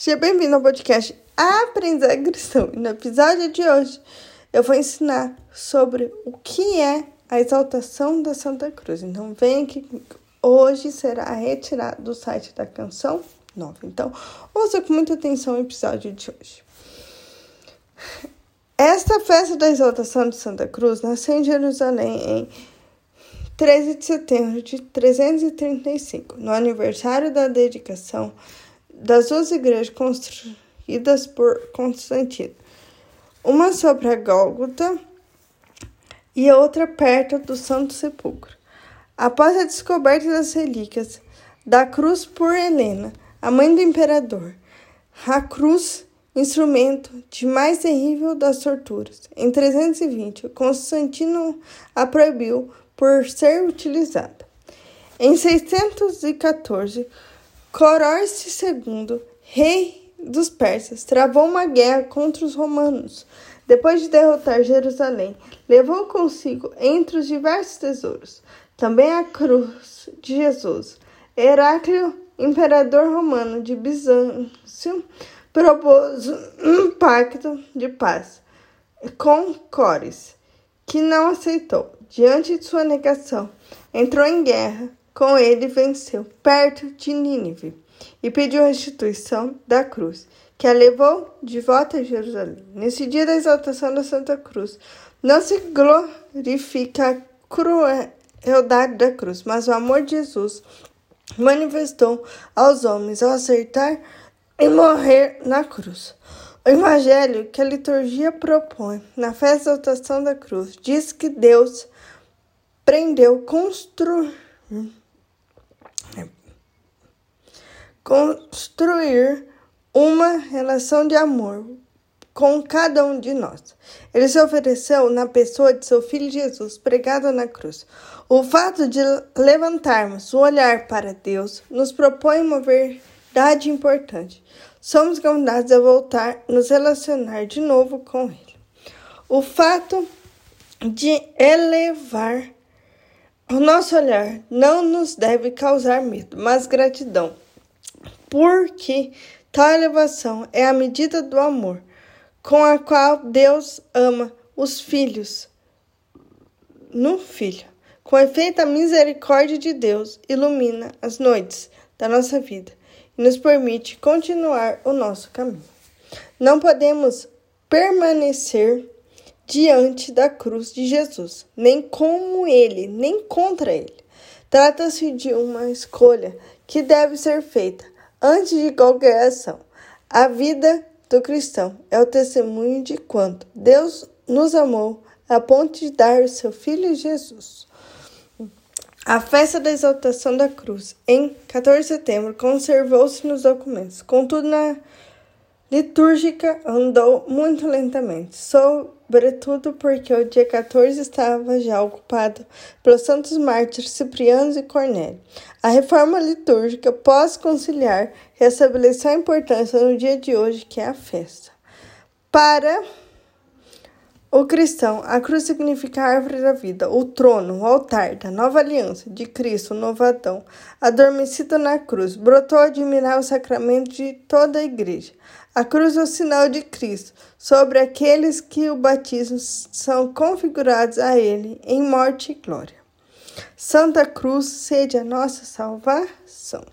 Seja bem-vindo ao podcast Aprender. E no episódio de hoje eu vou ensinar sobre o que é a exaltação da Santa Cruz. Então vem aqui Hoje será retirado do site da canção nova. Então ouça com muita atenção o episódio de hoje. Esta festa da exaltação de Santa Cruz nasceu em Jerusalém em 13 de setembro de 335, no aniversário da dedicação das duas igrejas construídas por Constantino, uma sobre a Gólgota e outra perto do Santo Sepulcro. Após a descoberta das relíquias da cruz por Helena, a mãe do imperador, a cruz, instrumento de mais terrível das torturas, em 320, Constantino a proibiu por ser utilizada. Em 614, Coroes II, rei dos persas, travou uma guerra contra os romanos. Depois de derrotar Jerusalém, levou consigo, entre os diversos tesouros, também a cruz de Jesus. Heráclio, imperador romano de Bizâncio, propôs um pacto de paz com Cores, que não aceitou. Diante de sua negação, entrou em guerra com ele venceu, perto de Nínive, e pediu restituição da cruz, que a levou de volta a Jerusalém. Nesse dia da exaltação da Santa Cruz, não se glorifica a crueldade da cruz, mas o amor de Jesus manifestou aos homens ao acertar e morrer na cruz. O evangelho que a liturgia propõe na festa da exaltação da cruz diz que Deus prendeu construir construir uma relação de amor com cada um de nós. Ele se ofereceu na pessoa de seu filho Jesus, pregado na cruz. O fato de levantarmos o olhar para Deus nos propõe uma verdade importante. Somos convidados a voltar, nos relacionar de novo com Ele. O fato de elevar o nosso olhar não nos deve causar medo, mas gratidão, porque tal elevação é a medida do amor com a qual Deus ama os filhos no Filho. Com efeito, a misericórdia de Deus ilumina as noites da nossa vida e nos permite continuar o nosso caminho. Não podemos permanecer diante da cruz de Jesus, nem como ele, nem contra ele. Trata-se de uma escolha que deve ser feita antes de qualquer ação. A vida do cristão é o testemunho de quanto Deus nos amou a ponto de dar o seu Filho Jesus. A festa da exaltação da cruz, em 14 de setembro, conservou-se nos documentos. Contudo, na litúrgica andou muito lentamente, sobretudo porque o dia 14 estava já ocupado pelos santos mártires Cipriano e Cornélio. A reforma litúrgica pós-conciliar restabeleceu a importância no dia de hoje, que é a festa. Para o cristão, a cruz significa a árvore da vida, o trono, o altar da nova aliança de Cristo, o novo Adão, adormecido na cruz, brotou a admirar o sacramento de toda a igreja. A cruz é o sinal de Cristo sobre aqueles que o batismo são configurados a ele em morte e glória. Santa Cruz, seja a nossa salvação.